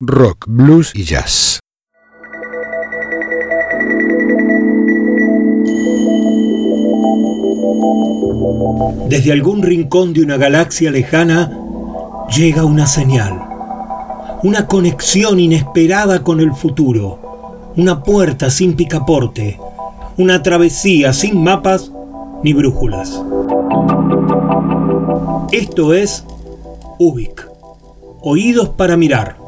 rock, blues y jazz. Desde algún rincón de una galaxia lejana llega una señal, una conexión inesperada con el futuro, una puerta sin picaporte, una travesía sin mapas ni brújulas. Esto es Ubik. Oídos para mirar,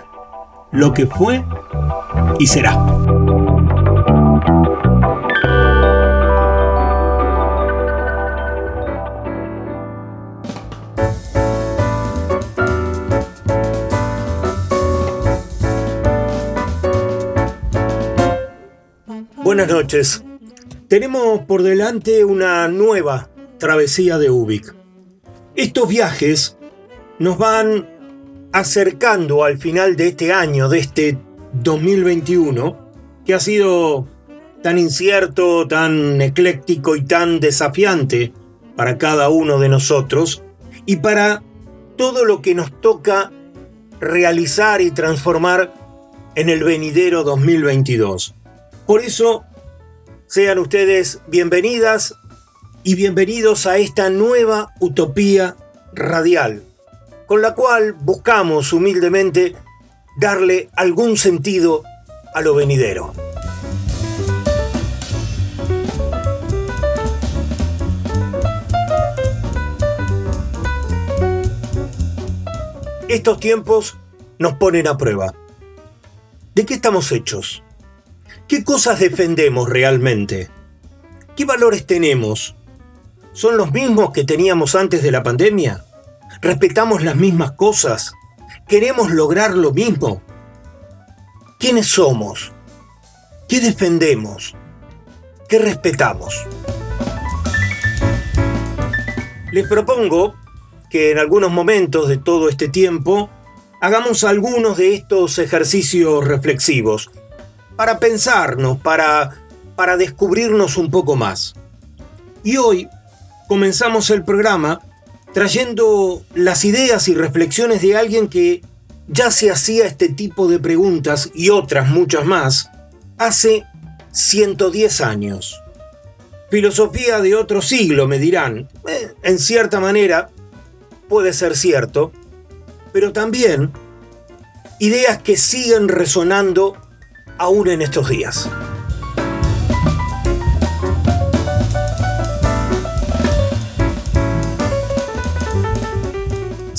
lo que fue y será. Buenas noches. Tenemos por delante una nueva travesía de Ubik. Estos viajes nos van acercando al final de este año, de este 2021, que ha sido tan incierto, tan ecléctico y tan desafiante para cada uno de nosotros y para todo lo que nos toca realizar y transformar en el venidero 2022. Por eso, sean ustedes bienvenidas y bienvenidos a esta nueva utopía radial, con la cual buscamos humildemente darle algún sentido a lo venidero. Estos tiempos nos ponen a prueba. ¿De qué estamos hechos? ¿Qué cosas defendemos realmente? ¿Qué valores tenemos? ¿Son los mismos que teníamos antes de la pandemia? ¿Respetamos las mismas cosas? ¿Queremos lograr lo mismo? ¿Quiénes somos? ¿Qué defendemos? ¿Qué respetamos? Les propongo que en algunos momentos de todo este tiempo hagamos algunos de estos ejercicios reflexivos para pensarnos, para, para descubrirnos un poco más. Y hoy comenzamos el programa trayendo las ideas y reflexiones de alguien que ya se hacía este tipo de preguntas y otras muchas más hace 110 años. Filosofía de otro siglo, me dirán. Eh, en cierta manera, puede ser cierto, pero también ideas que siguen resonando aún en estos días.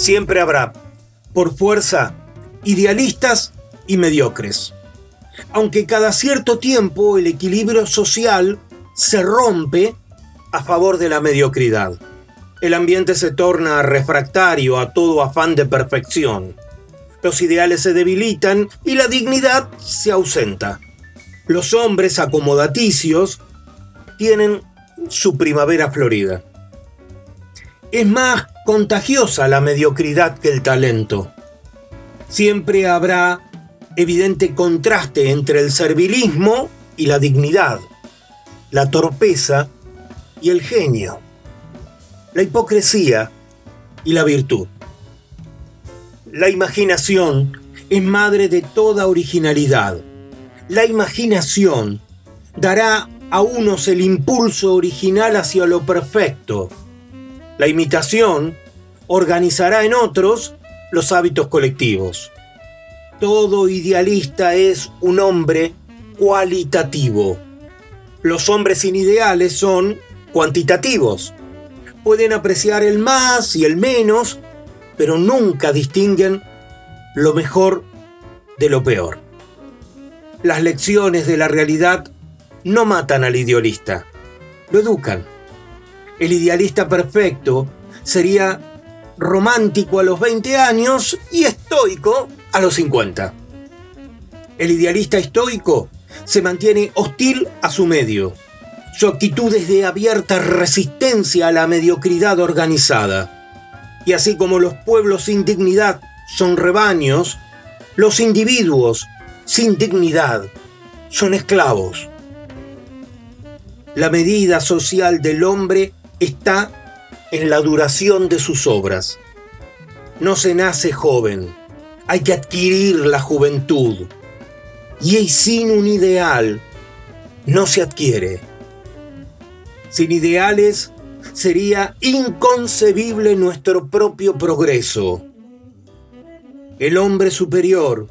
Siempre habrá, por fuerza, idealistas y mediocres. Aunque cada cierto tiempo el equilibrio social se rompe a favor de la mediocridad. El ambiente se torna refractario a todo afán de perfección. Los ideales se debilitan y la dignidad se ausenta. Los hombres acomodaticios tienen su primavera florida. Es más contagiosa la mediocridad que el talento. Siempre habrá evidente contraste entre el servilismo y la dignidad, la torpeza y el genio, la hipocresía y la virtud. La imaginación es madre de toda originalidad. La imaginación dará a unos el impulso original hacia lo perfecto la imitación organizará en otros los hábitos colectivos. Todo idealista es un hombre cualitativo. Los hombres sin ideales son cuantitativos. Pueden apreciar el más y el menos, pero nunca distinguen lo mejor de lo peor. Las lecciones de la realidad no matan al idealista, lo educan. El idealista perfecto sería romántico a los 20 años y estoico a los 50. El idealista estoico se mantiene hostil a su medio. Su actitud es de abierta resistencia a la mediocridad organizada. Y así como los pueblos sin dignidad son rebaños, los individuos sin dignidad son esclavos. La medida social del hombre está en la duración de sus obras. No se nace joven, hay que adquirir la juventud. Y sin un ideal no se adquiere. Sin ideales sería inconcebible nuestro propio progreso. El hombre superior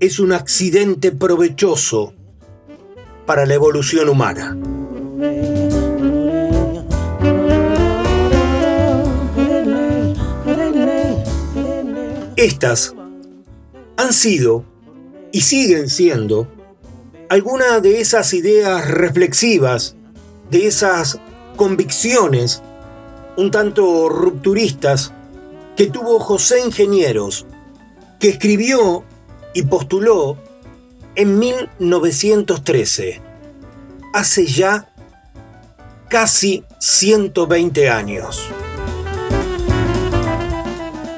es un accidente provechoso para la evolución humana. Estas han sido y siguen siendo algunas de esas ideas reflexivas, de esas convicciones un tanto rupturistas que tuvo José Ingenieros, que escribió y postuló en 1913, hace ya casi 120 años.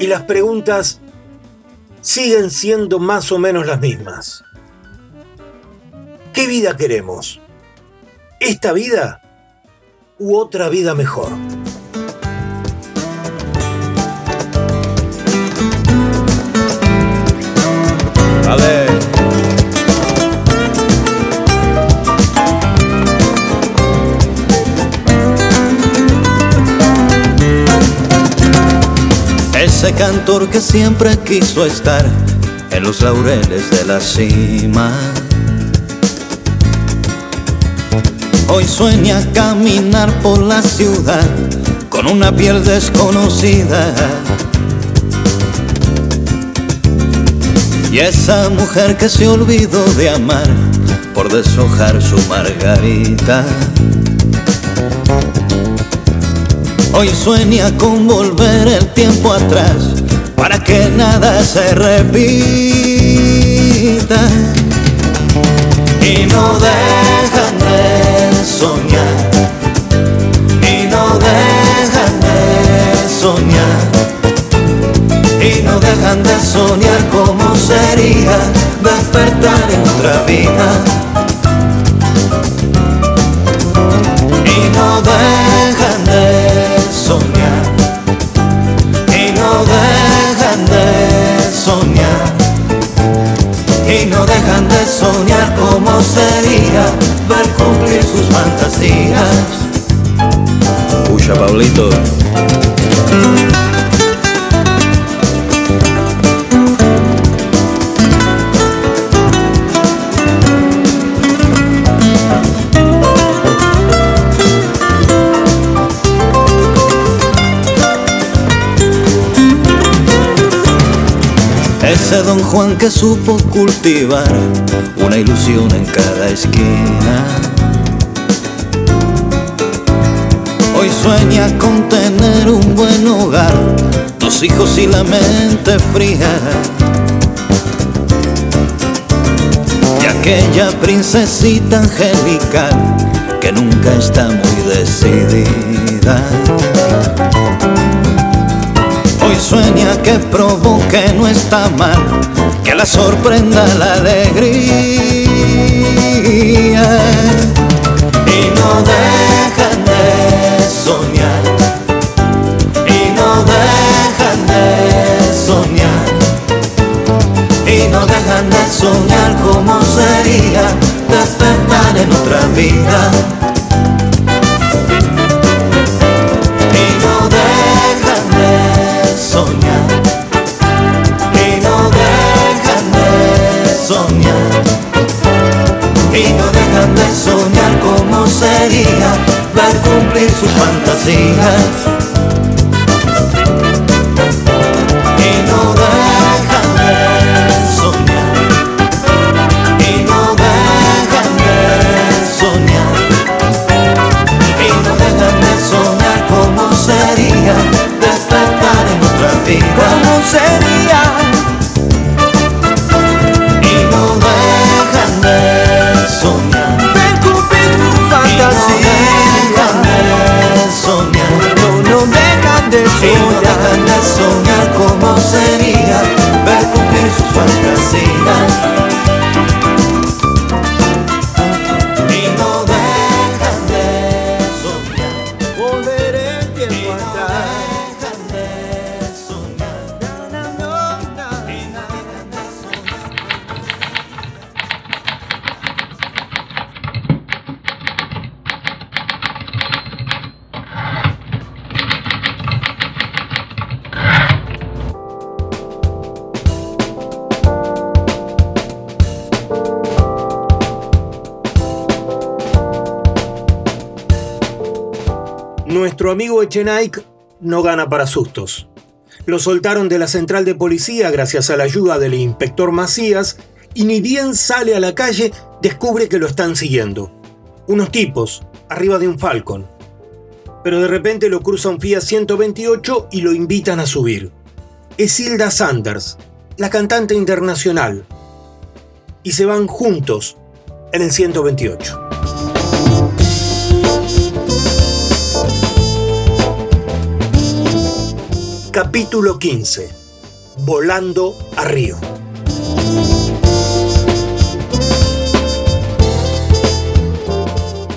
Y las preguntas siguen siendo más o menos las mismas. ¿Qué vida queremos? ¿Esta vida u otra vida mejor? Ese cantor que siempre quiso estar en los laureles de la cima. Hoy sueña caminar por la ciudad con una piel desconocida. Y esa mujer que se olvidó de amar por deshojar su margarita. Hoy sueña con volver el tiempo atrás para que nada se repita. Y no dejan de soñar. Y no dejan de soñar. Y no dejan de soñar cómo sería despertar en otra vida. Y no dejan no dejan de soñar cómo sería ver cumplir sus fantasías. Puxa, Pablito. Juan que supo cultivar una ilusión en cada esquina. Hoy sueña con tener un buen hogar, dos hijos y la mente fría. Y aquella princesita angelical que nunca está muy decidida. Hoy sueña que provoque no está mal, que la sorprenda la alegría. Y no dejan de soñar, y no dejan de soñar, y no dejan de soñar cómo sería despertar en otra vida. Y no dejan de soñar cómo sería ver cumplir sus fantasías y no dejan de soñar y no dejan de soñar y no dejan de soñar cómo sería despertar en otra vida. ¿Cómo sería? soñar. No, no dejan de soñar. Y no dejan de soñar cómo sería ver cumplir sus fantasías. Amigo Echenike no gana para sustos. Lo soltaron de la central de policía gracias a la ayuda del inspector Macías y ni bien sale a la calle descubre que lo están siguiendo. Unos tipos, arriba de un Falcon. Pero de repente lo cruza un Fiat 128 y lo invitan a subir. Es Hilda Sanders, la cantante internacional. Y se van juntos en el 128. Capítulo 15. Volando a Río.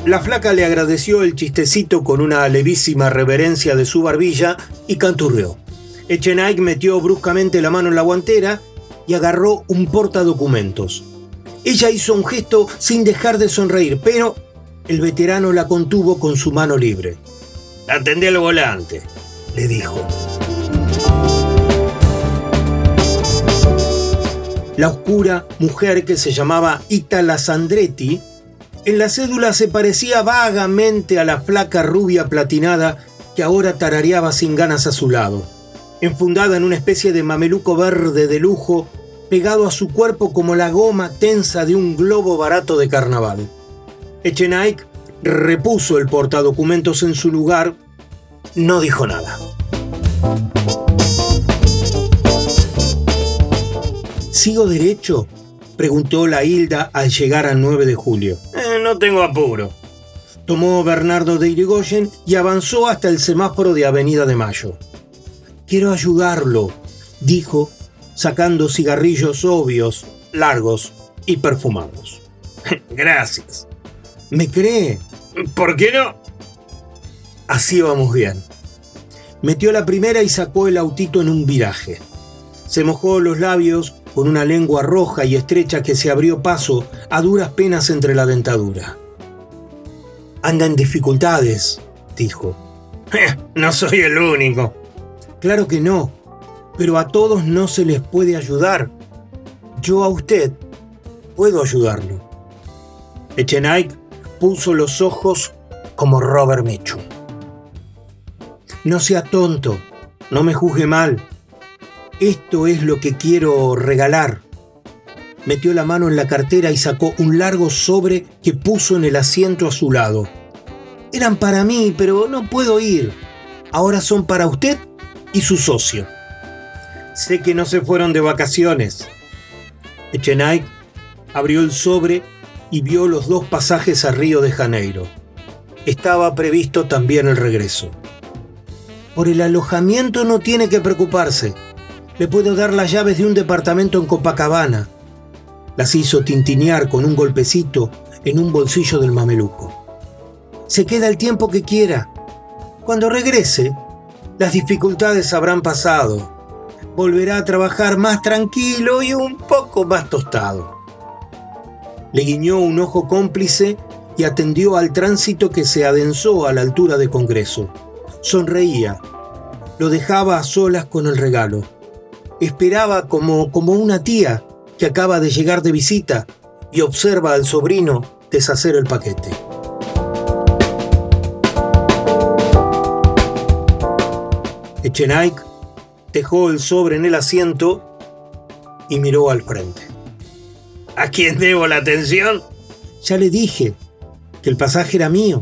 La flaca le agradeció el chistecito con una levísima reverencia de su barbilla y canturreó. Echenike metió bruscamente la mano en la guantera y agarró un portadocumentos. Ella hizo un gesto sin dejar de sonreír, pero el veterano la contuvo con su mano libre. Atendé al volante, le dijo. La oscura mujer que se llamaba Itala Sandretti, en la cédula se parecía vagamente a la flaca rubia platinada que ahora tarareaba sin ganas a su lado, enfundada en una especie de mameluco verde de lujo, pegado a su cuerpo como la goma tensa de un globo barato de carnaval. Echenike repuso el portadocumentos en su lugar, no dijo nada. ¿Sigo derecho? preguntó la Hilda al llegar al 9 de julio. "Eh, no tengo apuro. Tomó Bernardo de Irigoyen y avanzó hasta el semáforo de Avenida de Mayo. Quiero ayudarlo, dijo, sacando cigarrillos obvios, largos y perfumados. Gracias. ¿Me cree? ¿Por qué no? Así vamos bien. Metió la primera y sacó el autito en un viraje. Se mojó los labios con una lengua roja y estrecha que se abrió paso a duras penas entre la dentadura. Anda en dificultades, dijo. no soy el único. Claro que no, pero a todos no se les puede ayudar. Yo a usted puedo ayudarlo. Echenike puso los ojos como Robert Mitchum. No sea tonto, no me juzgue mal. Esto es lo que quiero regalar. Metió la mano en la cartera y sacó un largo sobre que puso en el asiento a su lado. Eran para mí, pero no puedo ir. Ahora son para usted y su socio. Sé que no se fueron de vacaciones. Echenike abrió el sobre y vio los dos pasajes a Río de Janeiro. Estaba previsto también el regreso. Por el alojamiento no tiene que preocuparse. Le puedo dar las llaves de un departamento en Copacabana. Las hizo tintinear con un golpecito en un bolsillo del mameluco. Se queda el tiempo que quiera. Cuando regrese, las dificultades habrán pasado. Volverá a trabajar más tranquilo y un poco más tostado. Le guiñó un ojo cómplice y atendió al tránsito que se adensó a la altura de Congreso. Sonreía. Lo dejaba a solas con el regalo. Esperaba como, como una tía que acaba de llegar de visita y observa al sobrino deshacer el paquete. Echenike dejó el sobre en el asiento y miró al frente. ¿A quién debo la atención? Ya le dije que el pasaje era mío.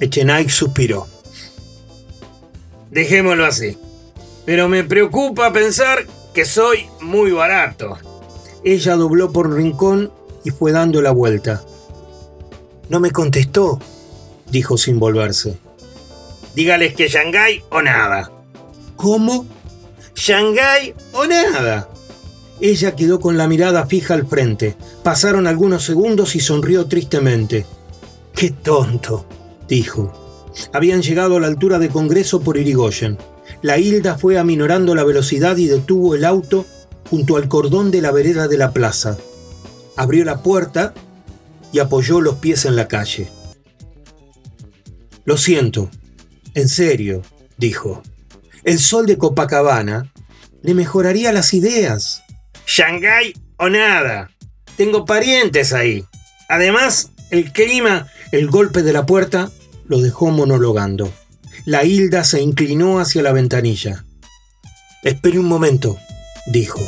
Echenike suspiró. Dejémoslo así. Pero me preocupa pensar que soy muy barato. Ella dobló por un rincón y fue dando la vuelta. No me contestó, dijo sin volverse. Dígales que Shanghái o nada. ¿Cómo? Shanghái o nada. Ella quedó con la mirada fija al frente. Pasaron algunos segundos y sonrió tristemente. ¡Qué tonto! dijo. Habían llegado a la altura de Congreso por Irigoyen. La Hilda fue aminorando la velocidad y detuvo el auto junto al cordón de la vereda de la plaza. Abrió la puerta y apoyó los pies en la calle. Lo siento, en serio, dijo. El sol de Copacabana le mejoraría las ideas. Shanghái o nada. Tengo parientes ahí. Además, el clima, el golpe de la puerta, lo dejó monologando. La Hilda se inclinó hacia la ventanilla. Espere un momento, dijo.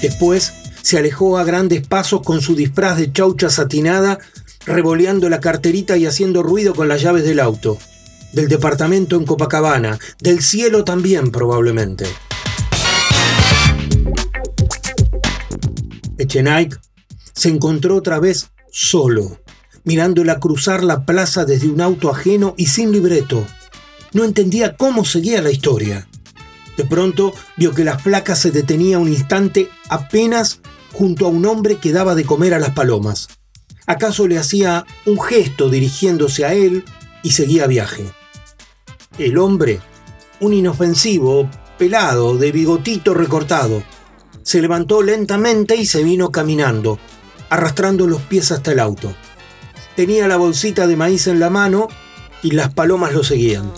Después se alejó a grandes pasos con su disfraz de chaucha satinada, revoleando la carterita y haciendo ruido con las llaves del auto. Del departamento en Copacabana, del cielo también probablemente. Echenique se encontró otra vez solo, mirándola cruzar la plaza desde un auto ajeno y sin libreto. No entendía cómo seguía la historia. De pronto vio que la flaca se detenía un instante apenas junto a un hombre que daba de comer a las palomas. ¿Acaso le hacía un gesto dirigiéndose a él y seguía viaje? El hombre, un inofensivo, pelado, de bigotito recortado, se levantó lentamente y se vino caminando, arrastrando los pies hasta el auto. Tenía la bolsita de maíz en la mano y las palomas lo seguían.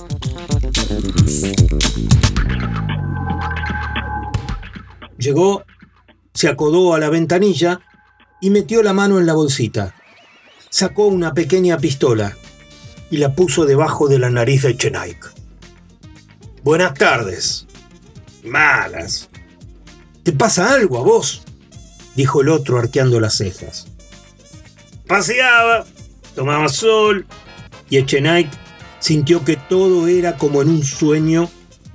Llegó, se acodó a la ventanilla y metió la mano en la bolsita. Sacó una pequeña pistola y la puso debajo de la nariz de Chenaik. Buenas tardes. Malas. ¿Te pasa algo a vos? dijo el otro arqueando las cejas. Paseaba, tomaba sol y Echenique sintió que todo era como en un sueño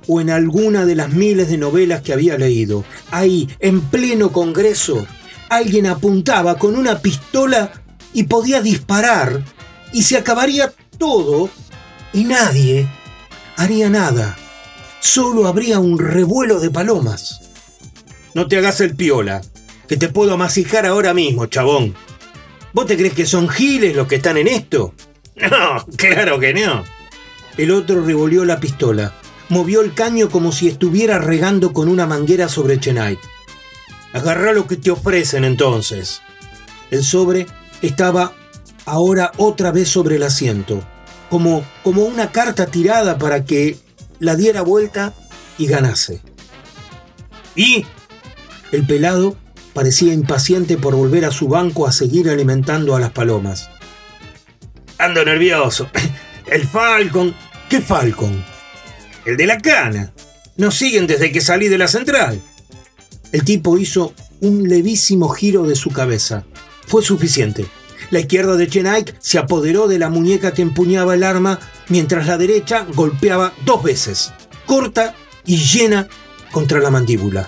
o en alguna de las miles de novelas que había leído. Ahí, en pleno Congreso, alguien apuntaba con una pistola y podía disparar y se acabaría todo y nadie haría nada. Solo habría un revuelo de palomas. No te hagas el piola, que te puedo amasijar ahora mismo, chabón. ¿Vos te crees que son giles los que están en esto? No, claro que no. El otro revolvió la pistola movió el caño como si estuviera regando con una manguera sobre Chenite. Agarrá lo que te ofrecen entonces. El sobre estaba ahora otra vez sobre el asiento, como, como una carta tirada para que la diera vuelta y ganase. ¿Y? El pelado parecía impaciente por volver a su banco a seguir alimentando a las palomas. Ando nervioso. El Falcon. ¿Qué Falcon? el de la cana. Nos siguen desde que salí de la central. El tipo hizo un levísimo giro de su cabeza. Fue suficiente. La izquierda de Chenaik se apoderó de la muñeca que empuñaba el arma, mientras la derecha golpeaba dos veces, corta y llena contra la mandíbula.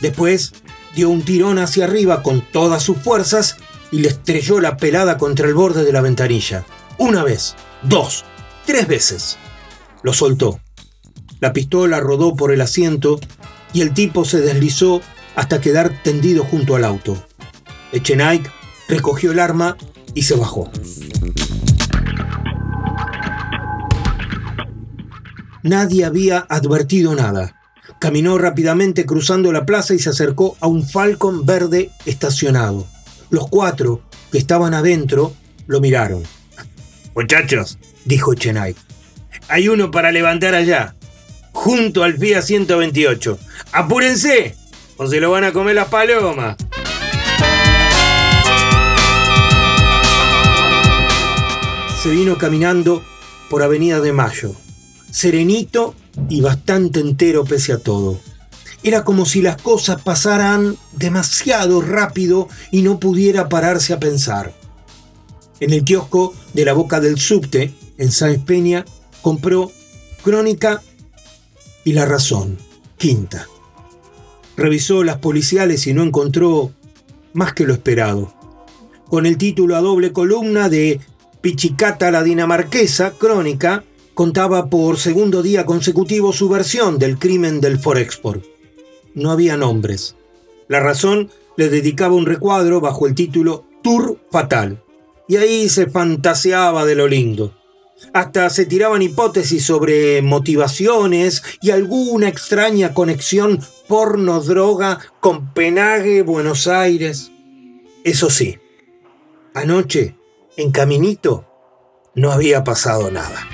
Después dio un tirón hacia arriba con todas sus fuerzas y le estrelló la pelada contra el borde de la ventanilla. Una vez, dos, tres veces. Lo soltó. La pistola rodó por el asiento y el tipo se deslizó hasta quedar tendido junto al auto. Echenique recogió el arma y se bajó. Nadie había advertido nada. Caminó rápidamente cruzando la plaza y se acercó a un Falcon verde estacionado. Los cuatro que estaban adentro lo miraron. Muchachos, dijo Echenique, hay uno para levantar allá junto al FIA 128. ¡Apúrense! O se lo van a comer las palomas. Se vino caminando por Avenida de Mayo, serenito y bastante entero pese a todo. Era como si las cosas pasaran demasiado rápido y no pudiera pararse a pensar. En el kiosco de la boca del subte, en Sáenz Peña, compró Crónica y la razón, quinta. Revisó las policiales y no encontró más que lo esperado. Con el título a doble columna de Pichicata la dinamarquesa, crónica, contaba por segundo día consecutivo su versión del crimen del Forexport. No había nombres. La razón le dedicaba un recuadro bajo el título Tour Fatal. Y ahí se fantaseaba de lo lindo. Hasta se tiraban hipótesis sobre motivaciones y alguna extraña conexión porno-droga con Penague, Buenos Aires. Eso sí, anoche, en Caminito, no había pasado nada.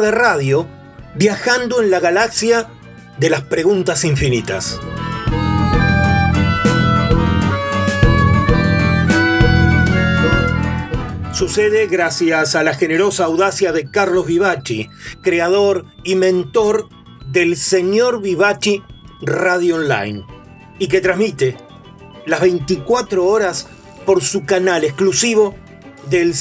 De radio viajando en la galaxia de las preguntas infinitas. Sucede gracias a la generosa audacia de Carlos Vivaci, creador y mentor del Señor Vivaci Radio Online, y que transmite las 24 horas por su canal exclusivo del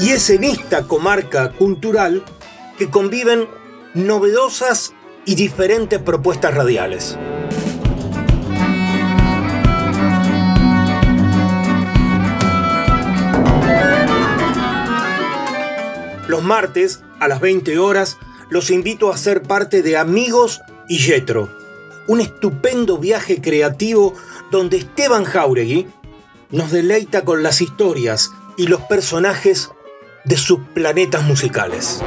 Y es en esta comarca cultural que conviven novedosas y diferentes propuestas radiales. Los martes, a las 20 horas, los invito a ser parte de Amigos y Yetro, un estupendo viaje creativo donde Esteban Jauregui nos deleita con las historias y los personajes de sus planetas musicales.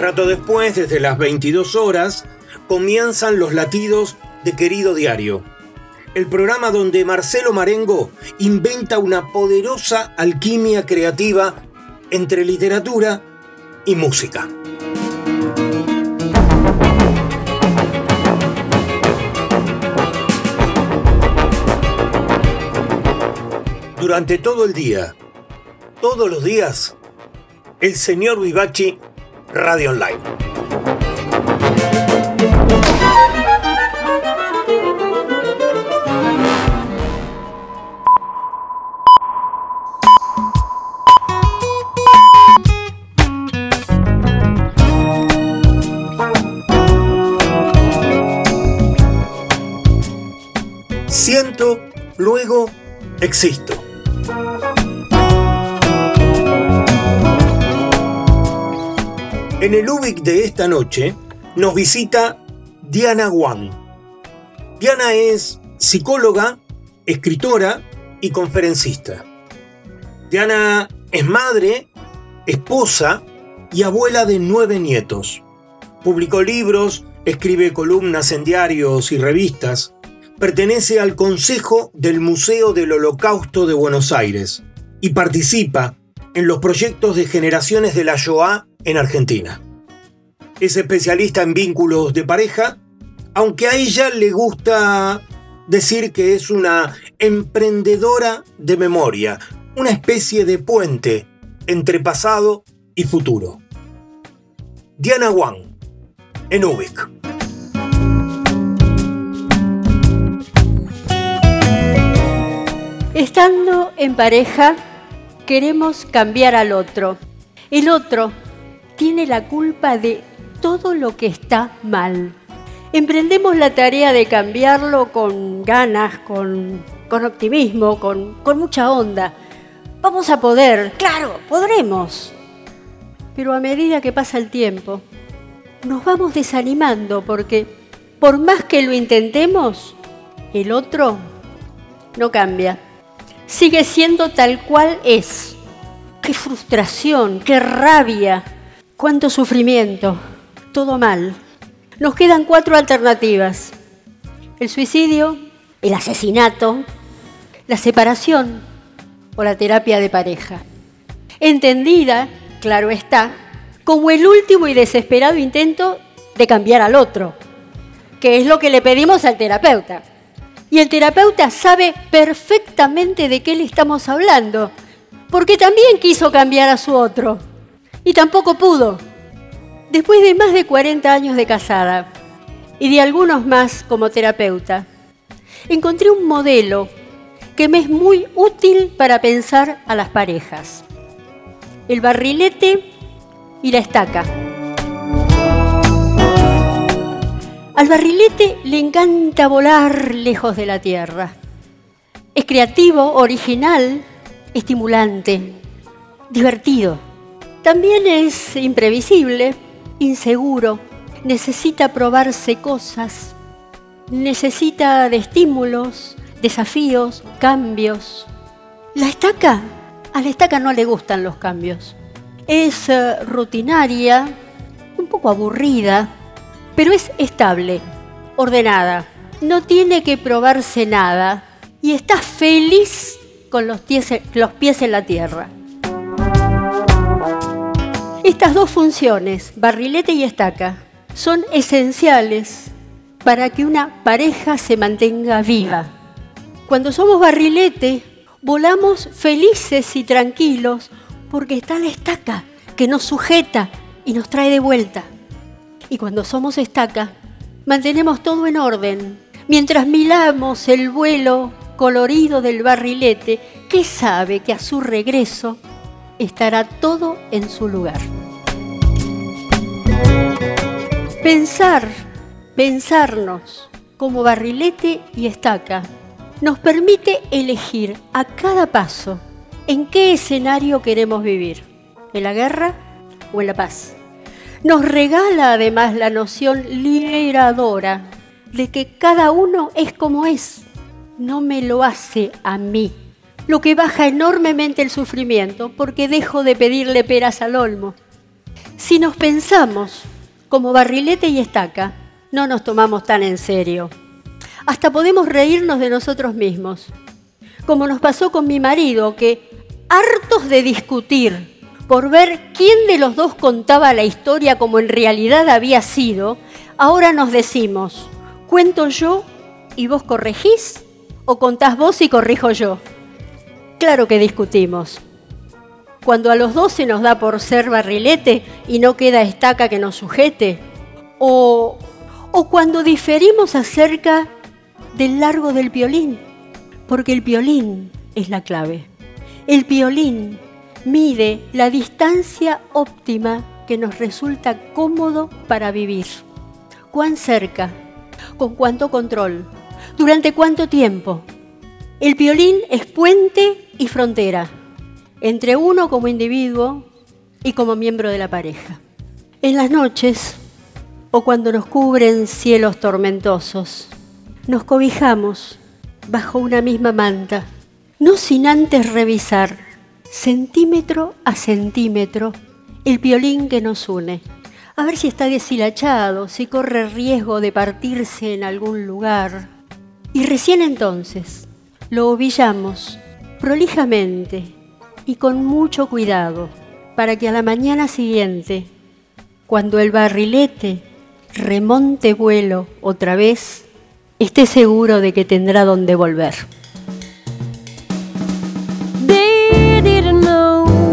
Rato después, desde las 22 horas, comienzan los latidos de Querido Diario, el programa donde Marcelo Marengo inventa una poderosa alquimia creativa entre literatura y música. Durante todo el día, todos los días, el señor Vivachi Radio Online. Luego existo. En el UBIC de esta noche nos visita Diana Wang. Diana es psicóloga, escritora y conferencista. Diana es madre, esposa y abuela de nueve nietos. Publicó libros, escribe columnas en diarios y revistas. Pertenece al Consejo del Museo del Holocausto de Buenos Aires y participa en los proyectos de generaciones de la Shoah en Argentina. Es especialista en vínculos de pareja, aunque a ella le gusta decir que es una emprendedora de memoria, una especie de puente entre pasado y futuro. Diana Wang, en Ubik. Estando en pareja, queremos cambiar al otro. El otro tiene la culpa de todo lo que está mal. Emprendemos la tarea de cambiarlo con ganas, con, con optimismo, con, con mucha onda. Vamos a poder, claro, podremos. Pero a medida que pasa el tiempo, nos vamos desanimando porque por más que lo intentemos, el otro no cambia. Sigue siendo tal cual es. Qué frustración, qué rabia, cuánto sufrimiento. Todo mal. Nos quedan cuatro alternativas. El suicidio, el asesinato, la separación o la terapia de pareja. Entendida, claro está, como el último y desesperado intento de cambiar al otro, que es lo que le pedimos al terapeuta. Y el terapeuta sabe perfectamente de qué le estamos hablando, porque también quiso cambiar a su otro, y tampoco pudo. Después de más de 40 años de casada y de algunos más como terapeuta, encontré un modelo que me es muy útil para pensar a las parejas. El barrilete y la estaca. Al barrilete le encanta volar lejos de la tierra. Es creativo, original, estimulante, divertido. También es imprevisible, inseguro, necesita probarse cosas, necesita de estímulos, desafíos, cambios. La estaca, a la estaca no le gustan los cambios. Es eh, rutinaria, un poco aburrida, pero es estable, ordenada, no tiene que probarse nada y está feliz con los pies, en la tierra. Estas dos funciones, barrilete y estaca, son esenciales para que una pareja se mantenga viva. Cuando somos barrilete, volamos felices y tranquilos porque está la estaca que nos sujeta y nos trae de vuelta. Y cuando somos estaca, mantenemos todo en orden, mientras milamos el vuelo colorido del barrilete que sabe que a su regreso estará todo en su lugar. Pensar, pensarnos como barrilete y estaca nos permite elegir a cada paso en qué escenario queremos vivir, en la guerra o en la paz. Nos regala además la noción liberadora de que cada uno es como es, no me lo hace a mí, lo que baja enormemente el sufrimiento porque dejo de pedirle peras al olmo. Si nos pensamos como barrilete y estaca, no nos tomamos tan en serio. Hasta podemos reírnos de nosotros mismos, como nos pasó con mi marido, que hartos de discutir por ver quién de los dos contaba la historia como en realidad había sido, ahora nos decimos, ¿cuento yo y vos corregís? ¿O contás vos y corrijo yo? Claro que discutimos, cuando a los dos se nos da por ser barrilete y no queda estaca que nos sujete, o, o cuando diferimos acerca del largo del violín, porque el violín es la clave. El violín mide la distancia óptima que nos resulta cómodo para vivir. ¿Cuán cerca? ¿Con cuánto control? ¿Durante cuánto tiempo? El violín es puente y frontera entre uno como individuo y como miembro de la pareja. En las noches o cuando nos cubren cielos tormentosos, nos cobijamos bajo una misma manta, no sin antes revisar centímetro a centímetro el violín que nos une, a ver si está deshilachado, si corre riesgo de partirse en algún lugar. Y recién entonces lo ovillamos prolijamente y con mucho cuidado para que a la mañana siguiente, cuando el barrilete remonte vuelo otra vez, esté seguro de que tendrá donde volver.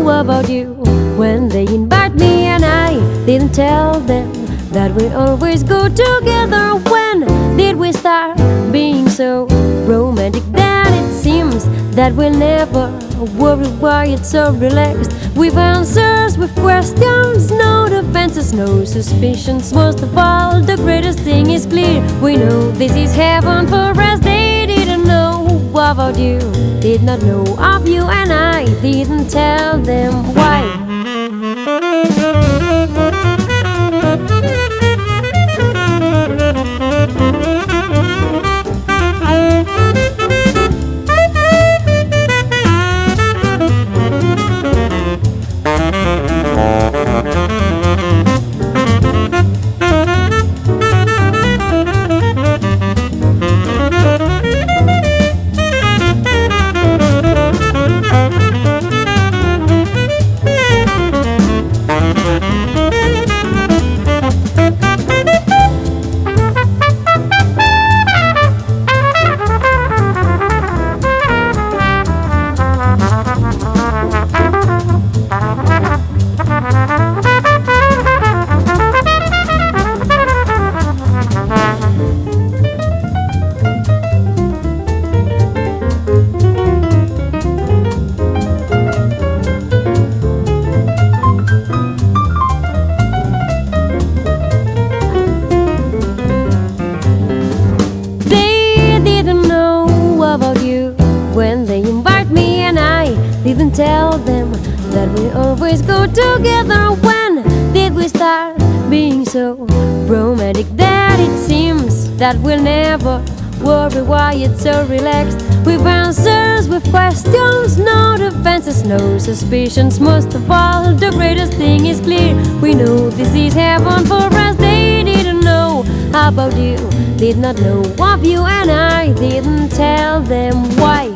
About you when they invite me and I didn't tell them that we always go together when did we start being so romantic that it seems that we'll never worry why it's so relaxed. With answers, with questions, no defenses, no suspicions. Most of all, the greatest thing is clear. We know this is heaven for us. About you, did not know of you, and I didn't tell them why. They no suspicions. Most of all, the greatest thing is clear. We know this is heaven for us. They didn't know about you, did not know of you, and I didn't tell them why.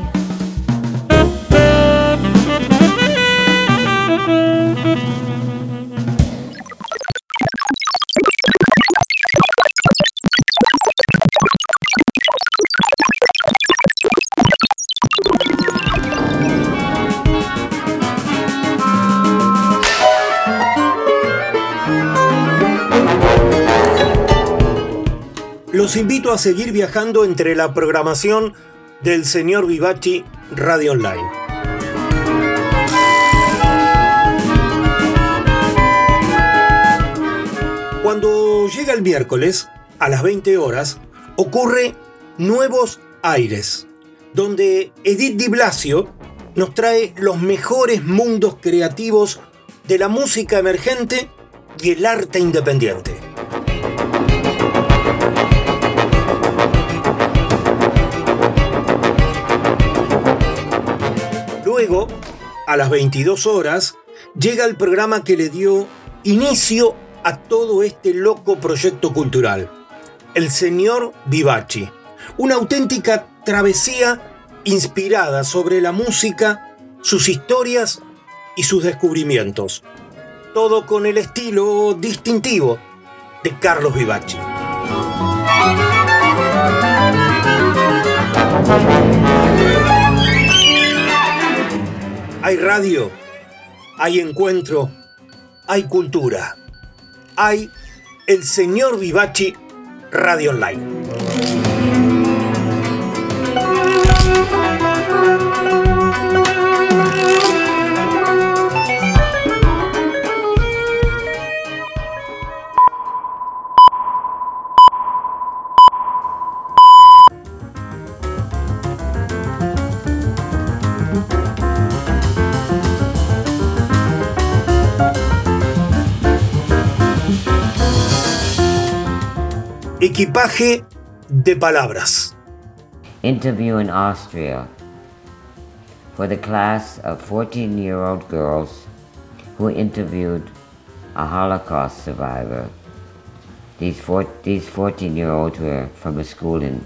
Los invito a seguir viajando entre la programación del señor Vivachi Radio Online. Cuando llega el miércoles, a las 20 horas, ocurre Nuevos Aires, donde Edith Di Blasio nos trae los mejores mundos creativos de la música emergente y el arte independiente. A las 22 horas, llega el programa que le dio inicio a todo este loco proyecto cultural, El Señor Vivaci, una auténtica travesía inspirada sobre la música, sus historias y sus descubrimientos. Todo con el estilo distintivo de Carlos Vivaci. Hay radio, hay encuentro, hay cultura, hay el señor Vivachi Radio Online. Equipaje de palabras. interview in Austria for the class of 14 year old girls who interviewed a Holocaust survivor. These, four, these 14 year olds were from a school in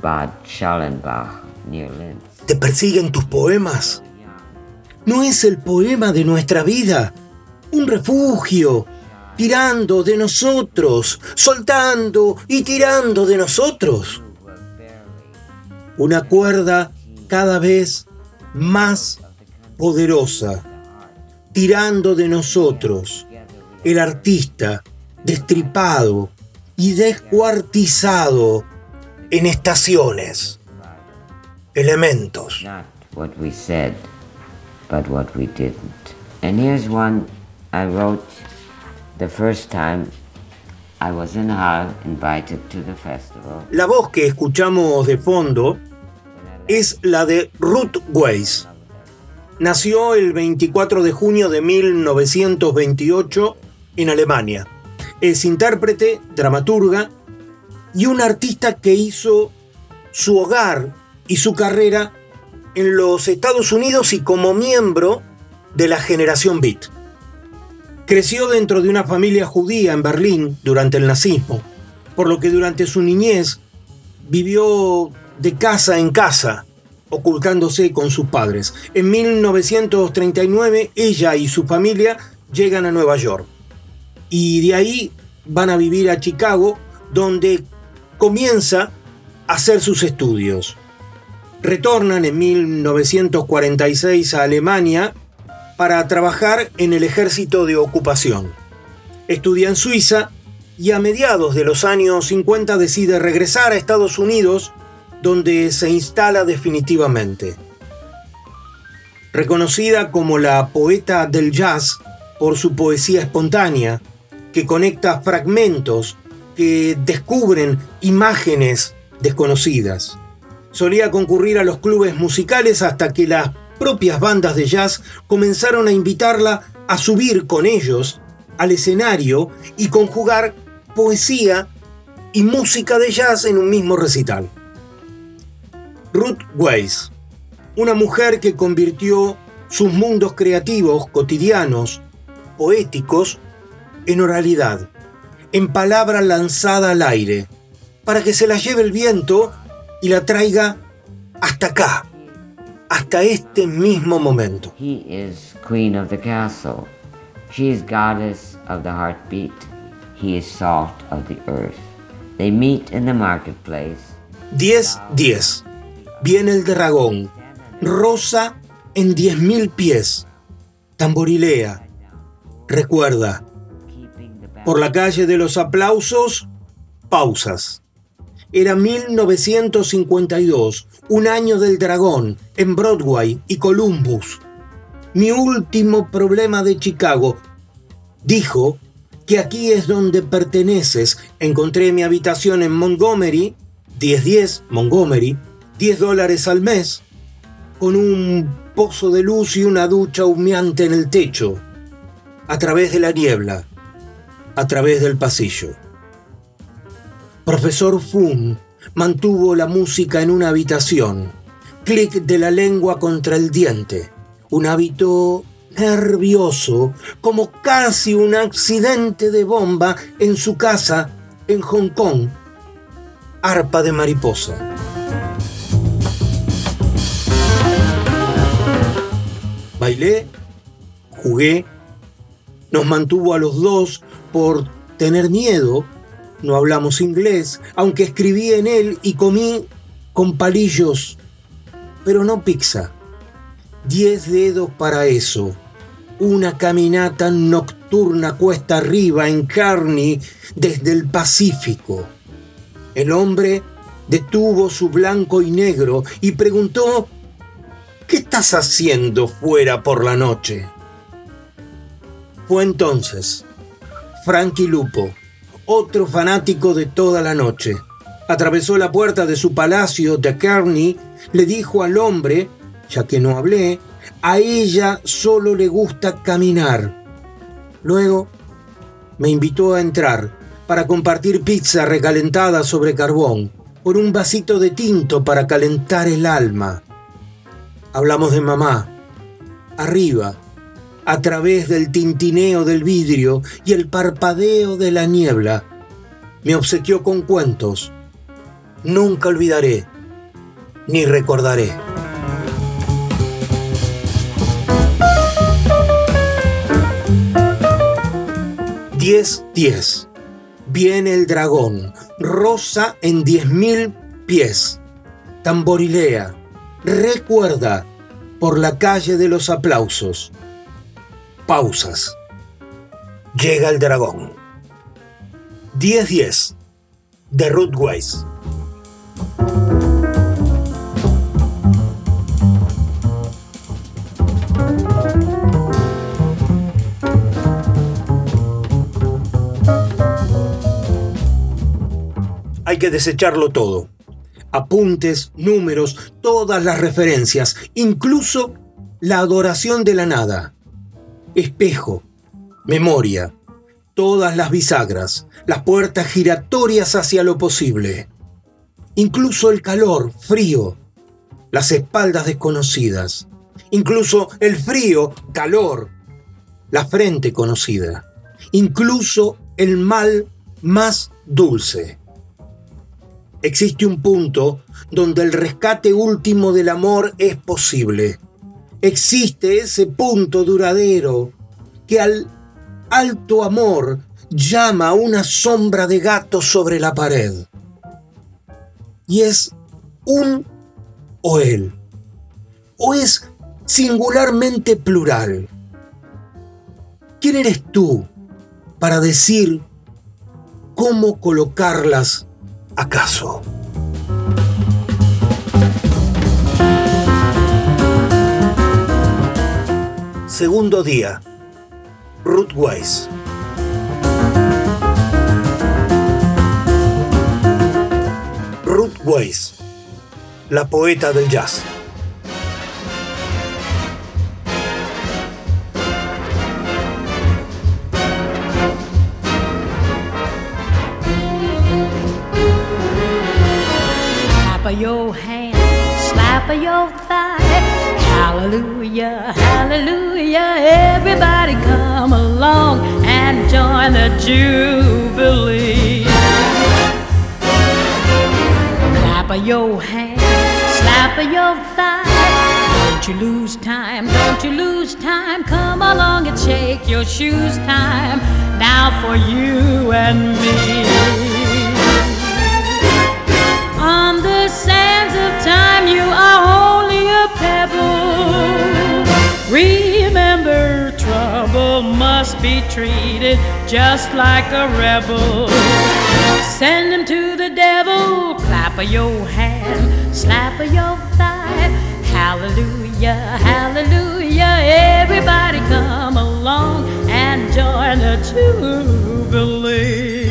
Bad Schallenbach near Linz. ¿Te persiguen tus poemas? ¿No es el poema de nuestra vida? Un refugio, tirando de nosotros, soltando y tirando de nosotros. Una cuerda cada vez más poderosa, tirando de nosotros. El artista destripado y descuartizado en estaciones, elementos. What we said, but what we didn't. And here's one I wrote La voz que escuchamos de fondo es la de Ruth Weiss. Nació el 24 de junio de 1928 en Alemania. Es intérprete, dramaturga y un artista que hizo su hogar y su carrera en los Estados Unidos y como miembro de la generación Beat. Creció dentro de una familia judía en Berlín durante el nazismo, por lo que durante su niñez vivió de casa en casa, ocultándose con sus padres. En 1939 ella y su familia llegan a Nueva York y de ahí van a vivir a Chicago, donde comienza a hacer sus estudios. Retornan en 1946 a Alemania para trabajar en el ejército de ocupación. Estudia en Suiza y a mediados de los años 50 decide regresar a Estados Unidos donde se instala definitivamente. Reconocida como la poeta del jazz por su poesía espontánea, que conecta fragmentos que descubren imágenes desconocidas. Solía concurrir a los clubes musicales hasta que las propias bandas de jazz comenzaron a invitarla a subir con ellos al escenario y conjugar poesía y música de jazz en un mismo recital. Ruth Weiss, una mujer que convirtió sus mundos creativos, cotidianos, poéticos, en oralidad, en palabra lanzada al aire, para que se la lleve el viento y la traiga hasta acá, hasta este mismo momento. He is queen of the castle. She is goddess of the heartbeat. He is salt of the earth. They meet in the marketplace. 10-10. Viene el dragón. Rosa en 10.000 pies. Tamborilea. Recuerda. Por la calle de los aplausos, pausas. Era 1952, un año del dragón, en Broadway y Columbus. Mi último problema de Chicago. Dijo que aquí es donde perteneces. Encontré mi habitación en Montgomery, 1010 Montgomery, 10 dólares al mes, con un pozo de luz y una ducha humeante en el techo, a través de la niebla, a través del pasillo. Profesor Fun mantuvo la música en una habitación, clic de la lengua contra el diente, un hábito nervioso, como casi un accidente de bomba en su casa en Hong Kong. Arpa de mariposa. Bailé, jugué, nos mantuvo a los dos por tener miedo, no hablamos inglés, aunque escribí en él y comí con palillos, pero no pizza. Diez dedos para eso una caminata nocturna cuesta arriba en Kearney desde el Pacífico. El hombre detuvo su blanco y negro y preguntó, ¿qué estás haciendo fuera por la noche? Fue entonces Frankie Lupo, otro fanático de toda la noche. Atravesó la puerta de su palacio de Kearney, le dijo al hombre, ya que no hablé, a ella solo le gusta caminar. Luego me invitó a entrar para compartir pizza recalentada sobre carbón, por un vasito de tinto para calentar el alma. Hablamos de mamá, arriba, a través del tintineo del vidrio y el parpadeo de la niebla. Me obsequió con cuentos. Nunca olvidaré, ni recordaré. 10-10. Viene el dragón, rosa en 10.000 pies. Tamborilea, recuerda, por la calle de los aplausos. Pausas. Llega el dragón. 10-10. De Rootways. hay que desecharlo todo. Apuntes, números, todas las referencias, incluso la adoración de la nada. Espejo, memoria, todas las bisagras, las puertas giratorias hacia lo posible. Incluso el calor, frío, las espaldas desconocidas. Incluso el frío, calor, la frente conocida. Incluso el mal más dulce existe un punto donde el rescate último del amor es posible. Existe ese punto duradero que al alto amor llama una sombra de gato sobre la pared. Y es un o él. O es singularmente plural. ¿Quién eres tú para decir cómo colocarlas acaso? Segundo día. Ruth Weiss. Ruth Weiss, la poeta del jazz. Jubilee. Clap of your hands, slap of your thigh. Don't you lose time, don't you lose time. Come along and shake your shoes time. Now for you and me. On the sands of time, you are only a pebble. Remember, trouble must be treated just like a rebel. Send him to the devil, clap of your hand, slap of your thigh. Hallelujah, hallelujah, everybody come along and join the Jubilee.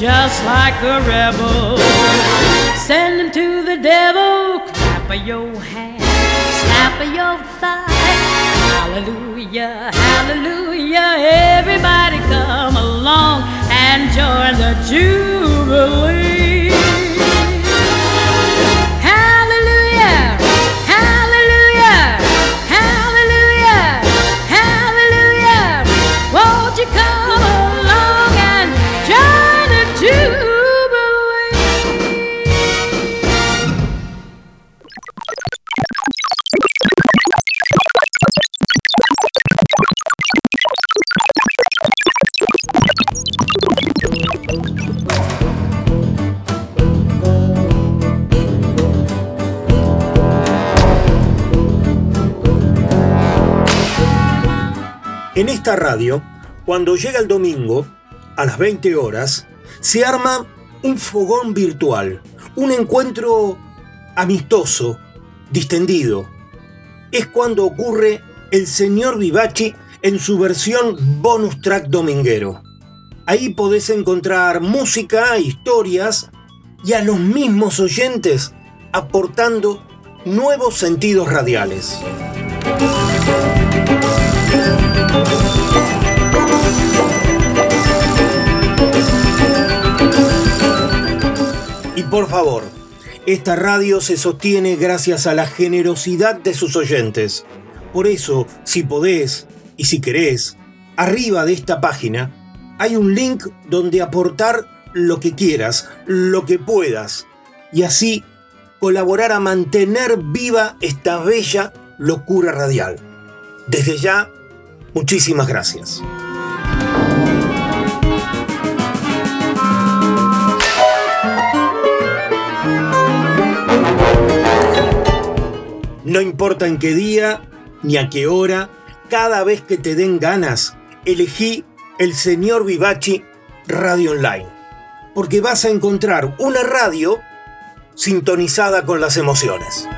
Just like a rebel. Send him to the devil, clap of your hand, slap of your thigh. Hallelujah, hallelujah, everybody come along and join the Jubilee. En esta radio, cuando llega el domingo, a las 20 horas, se arma un fogón virtual, un encuentro amistoso, distendido. Es cuando ocurre el señor Vivachi en su versión bonus track dominguero. Ahí podés encontrar música, historias y a los mismos oyentes aportando nuevos sentidos radiales. Y por favor, esta radio se sostiene gracias a la generosidad de sus oyentes. Por eso, si podés y si querés, arriba de esta página hay un link donde aportar lo que quieras, lo que puedas, y así colaborar a mantener viva esta bella locura radial. Desde ya, muchísimas gracias. No importa en qué día ni a qué hora, cada vez que te den ganas, elegí el señor Vivachi Radio Online. Porque vas a encontrar una radio sintonizada con las emociones.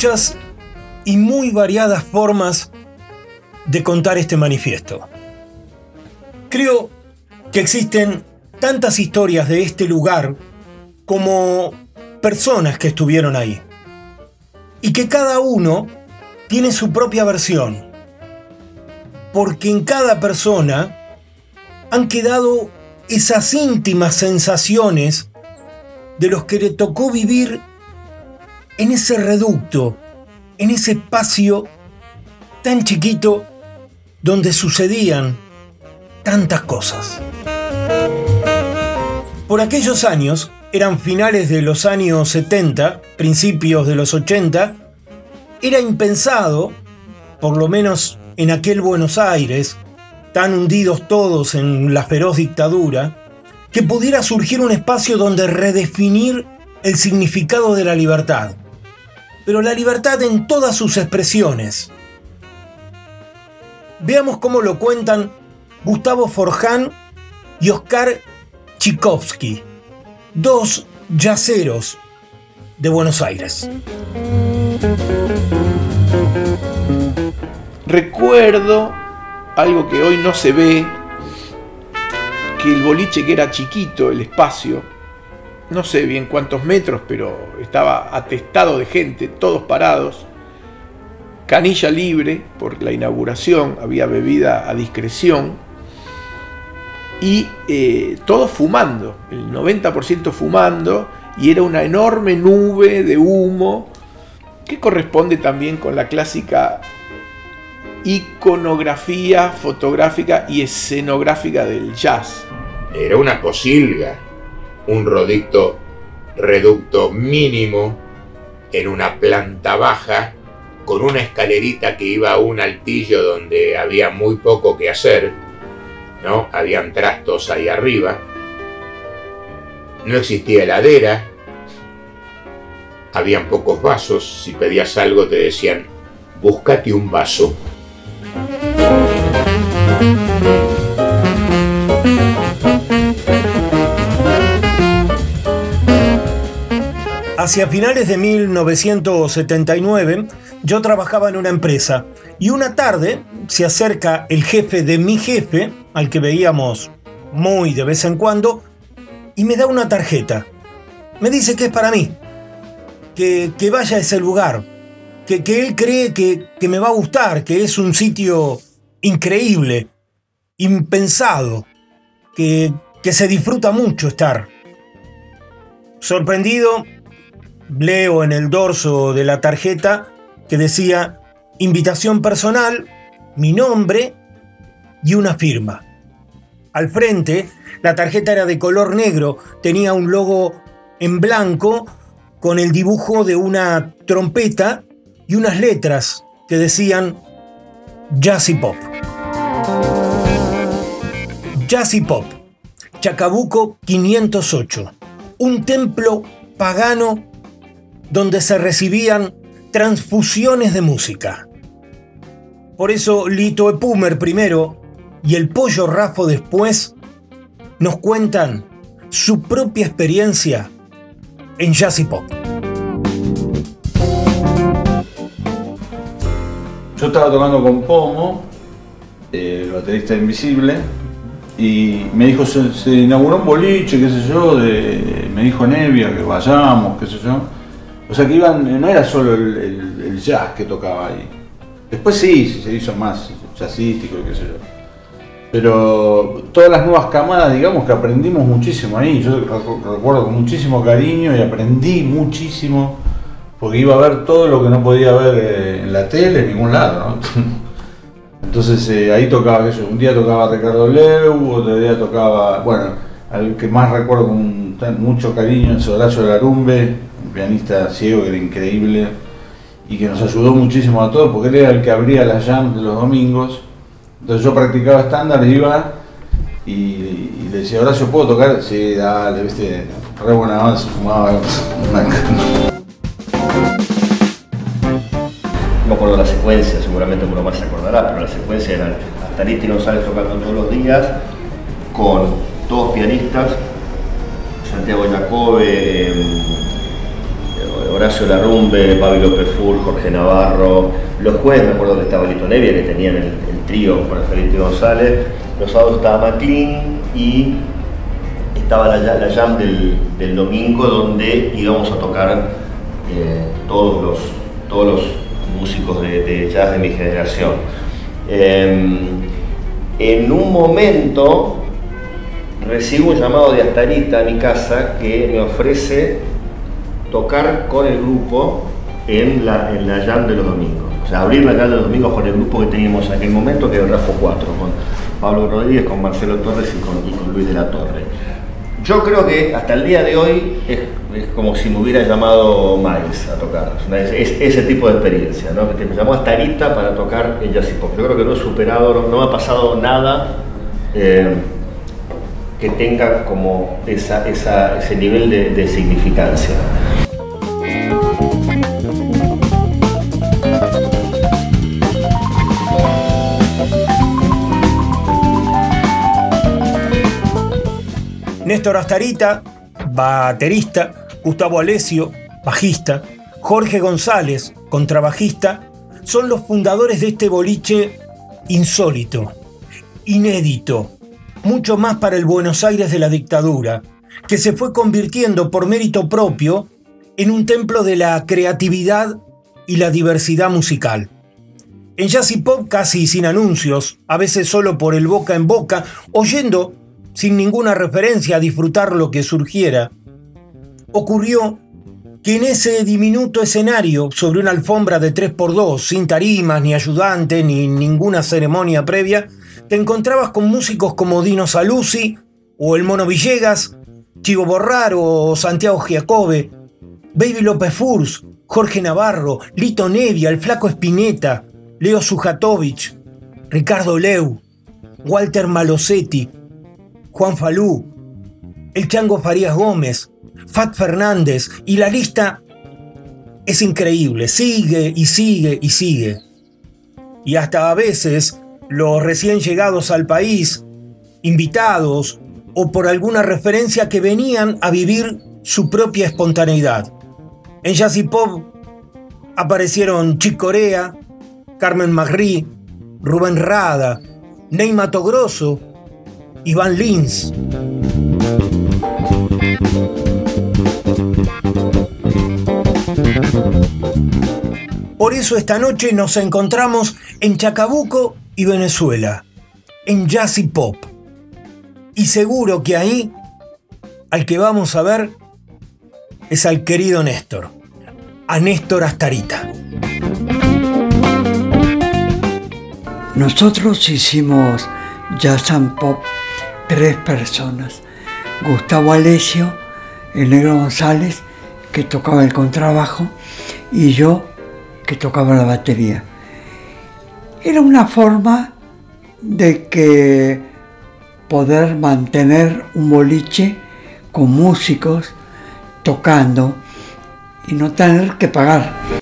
Muchas y muy variadas formas de contar este manifiesto. Creo que existen tantas historias de este lugar como personas que estuvieron ahí. Y que cada uno tiene su propia versión. Porque en cada persona han quedado esas íntimas sensaciones de los que le tocó vivir en ese reducto, en ese espacio tan chiquito donde sucedían tantas cosas. Por aquellos años, eran finales de los años 70, principios de los 80, era impensado, por lo menos en aquel Buenos Aires, tan hundidos todos en la feroz dictadura, que pudiera surgir un espacio donde redefinir el significado de la libertad. Pero la libertad en todas sus expresiones. Veamos cómo lo cuentan Gustavo Forján y Oscar Tchaikovsky, dos yaceros de Buenos Aires. Recuerdo algo que hoy no se ve, que el boliche que era chiquito, el espacio, no sé bien cuántos metros, pero estaba atestado de gente, todos parados, canilla libre por la inauguración, había bebida a discreción, y eh, todos fumando, el 90% fumando, y era una enorme nube de humo que corresponde también con la clásica iconografía fotográfica y escenográfica del jazz. Era una posilga, un rodicto reducto mínimo en una planta baja con una escalerita que iba a un altillo donde había muy poco que hacer, ¿no? Habían trastos ahí arriba. No existía heladera. Habían pocos vasos. Si pedías algo te decían, búscate un vaso. Hacia finales de 1979, yo trabajaba en una empresa y una tarde se acerca el jefe de mi jefe, al que veíamos muy de vez en cuando, y me da una tarjeta. Me dice que es para mí, que, que vaya a ese lugar, que, que él cree que, que me va a gustar, que es un sitio increíble, impensado, que, que se disfruta mucho estar. Sorprendido, leo en el dorso de la tarjeta que decía invitación personal, mi nombre y una firma. Al frente, la tarjeta era de color negro, tenía un logo en blanco con el dibujo de una trompeta y unas letras que decían Jazzy Pop. Jazzy Pop, Chacabuco 508, un templo pagano donde se recibían transfusiones de música. Por eso Lito Epumer primero y el Pollo Rafo después nos cuentan su propia experiencia en jazz y pop. Yo estaba tocando con Pomo, el baterista invisible, y me dijo, se, se inauguró un boliche, qué sé yo, de, me dijo Nevia que vayamos, qué sé yo. O sea que iban, no era solo el, jazz que tocaba ahí. Después sí, se hizo más jazzístico y qué sé yo. Pero todas las nuevas camadas, digamos que aprendimos muchísimo ahí. Yo recu- recuerdo con muchísimo cariño y aprendí muchísimo porque iba a ver todo lo que no podía ver eh, en la tele en ningún lado. Entonces eh, ahí tocaba eso. Un día tocaba Ricardo Leu, otro día tocaba, bueno, al que más recuerdo con mucho cariño es Horacio Larumbe, pianista ciego que era increíble y que nos ayudó muchísimo a todos porque él era el que abría las jams de los domingos. Entonces yo practicaba estándar, iba y, y le decía, Horacio, ¿puedo tocar? Sí, dale, viste, re buena onda, se fumaba No acuerdo la secuencia, seguramente uno más se acordará, pero la secuencia era Astaristi González tocando todos los días con todos pianistas, Santiago Jacobe, eh, Horacio Larrumbe, Pablo López Fur, Jorge Navarro, los jueves me acuerdo que estaba Lito Nevia, que tenían el, trío con Astaristi González, los sábados estaba McLean y estaba la, la jam del, domingo donde íbamos a tocar eh, todos, los, todos los músicos de, jazz de mi generación. Eh, en un momento recibo un llamado de Astarita a mi casa que me ofrece tocar con el grupo en la, en la jam de los domingos. O sea, abrir la jam de los domingos con el grupo que teníamos en aquel momento, que era el Rafo 4, con Pablo Rodríguez, con Marcelo Torres y con, y con Luis de la Torre. Yo creo que hasta el día de hoy es, es como si me hubiera llamado Miles a tocar. Es, es- es ese tipo de experiencia, ¿no? Que me llamó Astarita para tocar en Jazz Pop. Yo creo que no he superado, no, no me ha pasado nada eh, que tenga como esa, esa- ese nivel de, de significancia. Néstor Astarita, baterista, Gustavo Alesio, bajista, Jorge González, contrabajista, son los fundadores de este boliche insólito, inédito, mucho más para el Buenos Aires de la dictadura, que se fue convirtiendo por mérito propio en un templo de la creatividad y la diversidad musical. En jazz y pop casi sin anuncios, a veces solo por el boca en boca, oyendo sin ninguna referencia a disfrutar lo que surgiera, ocurrió que en ese diminuto escenario, sobre una alfombra de 3x2, sin tarimas, ni ayudante, ni ninguna ceremonia previa, te encontrabas con músicos como Dino Saluzzi, o el Mono Villegas, Chivo Borraro o Santiago Giacobbe, Baby López Furs, Jorge Navarro, Lito Nevia, el Flaco Espineta, Leo Sujatovich, Ricardo Leu, Walter Malosetti, Juan Falú, el Chango Farías Gómez, Fat Fernández y la lista es increíble, sigue y sigue y sigue. Y hasta a veces los recién llegados al país, invitados o por alguna referencia que venían a vivir su propia espontaneidad. En Jazz Pop aparecieron Chick Corea, Carmen Magri, Rubén Rada, Ney Grosso, Iván Lins. Por eso esta noche nos encontramos en Chacabuco y Venezuela, en Jazz y Pop. Y seguro que ahí, al que vamos a ver, es al querido Néstor, a Néstor Astarita. Nosotros hicimos Jazz and Pop tres personas. Gustavo Alesio, el negro González, que tocaba el contrabajo, y yo, que tocaba la batería. Era una forma de que poder mantener un boliche con músicos tocando y no tener que pagar.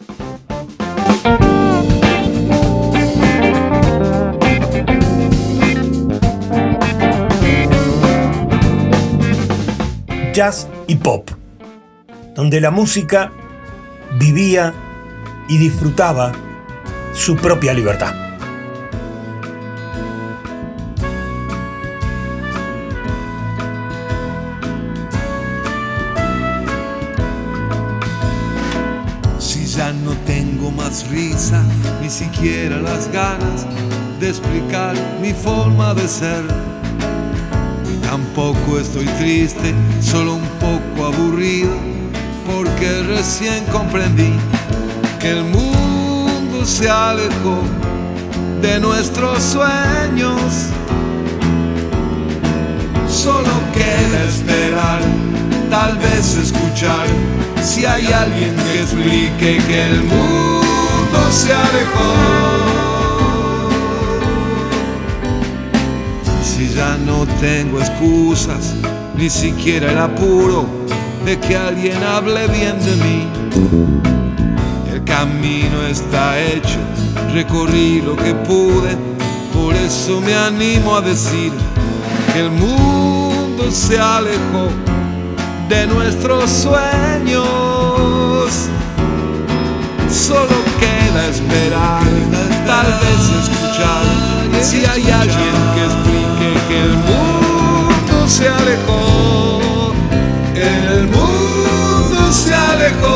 Jazz y pop, donde la música vivía y disfrutaba su propia libertad. Si ya no tengo más risa, ni siquiera las ganas de explicar mi forma de ser. Tampoco estoy triste, solo un poco aburrido, porque recién comprendí que el mundo se alejó de nuestros sueños. Solo queda esperar, tal vez escuchar, si hay alguien que explique que el mundo se alejó. Si ya no tengo excusas, ni siquiera el apuro de que alguien hable bien de mí. El camino está hecho, recorrí lo que pude, por eso me animo a decir que el mundo se alejó de nuestros sueños. Solo queda esperar, tal vez escuchar, si hay alguien que que el mundo se alejó, el mundo se alejó.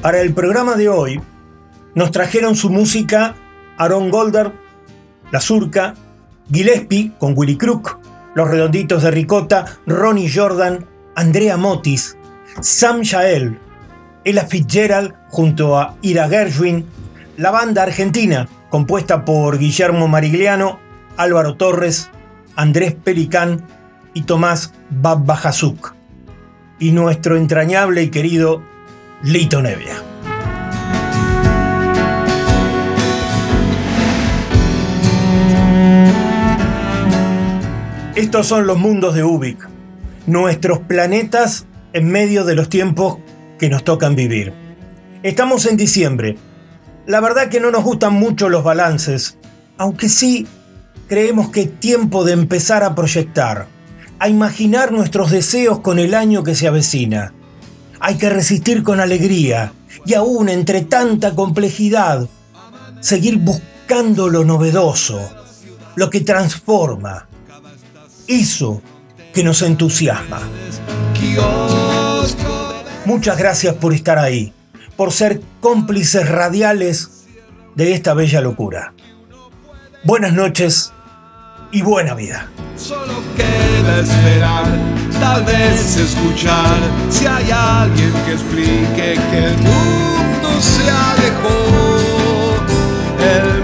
Para el programa de hoy, nos trajeron su música Aaron Golder, La Surca, Gillespie con Willy Crook, Los Redonditos de Ricota, Ronnie Jordan, Andrea Motis, Sam Jael, Ella Fitzgerald junto a Ira Gershwin, la banda argentina compuesta por Guillermo Marigliano, Álvaro Torres, Andrés Pelicán y Tomás Babbajazuk, y nuestro entrañable y querido Lito Nevia. Estos son los mundos de Ubik, nuestros planetas en medio de los tiempos que nos tocan vivir. Estamos en diciembre. La verdad que no nos gustan mucho los balances, aunque sí creemos que es tiempo de empezar a proyectar, a imaginar nuestros deseos con el año que se avecina. Hay que resistir con alegría y aún entre tanta complejidad, seguir buscando lo novedoso, lo que transforma, eso que nos entusiasma. Muchas gracias por estar ahí, por ser cómplices radiales de esta bella locura. Buenas noches y buena vida. Solo queda esperar, tal vez escuchar si hay alguien que explique que el mundo se alejó. El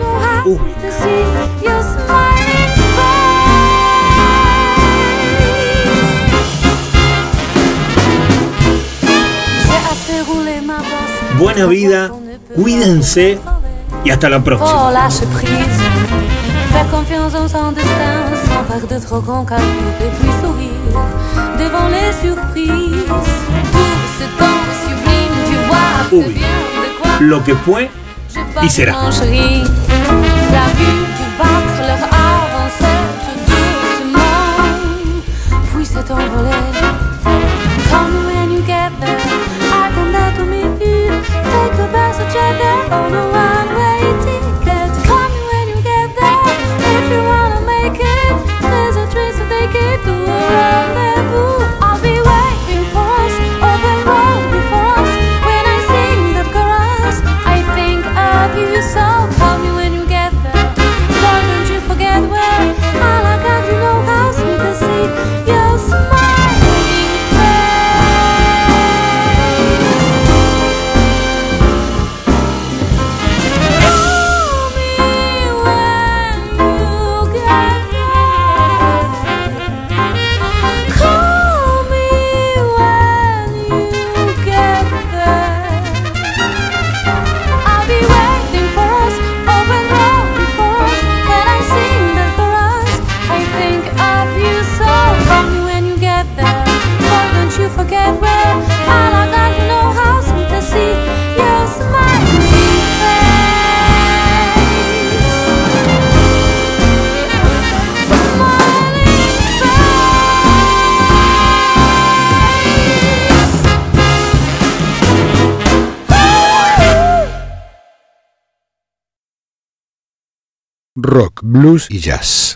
Bosse. Buena vida, cuídense y hasta la Oh, próxima. lâche prise. Fais confiance en son destin, sans faire de trop grands calculs et puis sourire devant les surprises. Tout ce temps sublime, tu vois très Ubik. bien de quoi Lo que fue y será. chéri. Blues y jazz.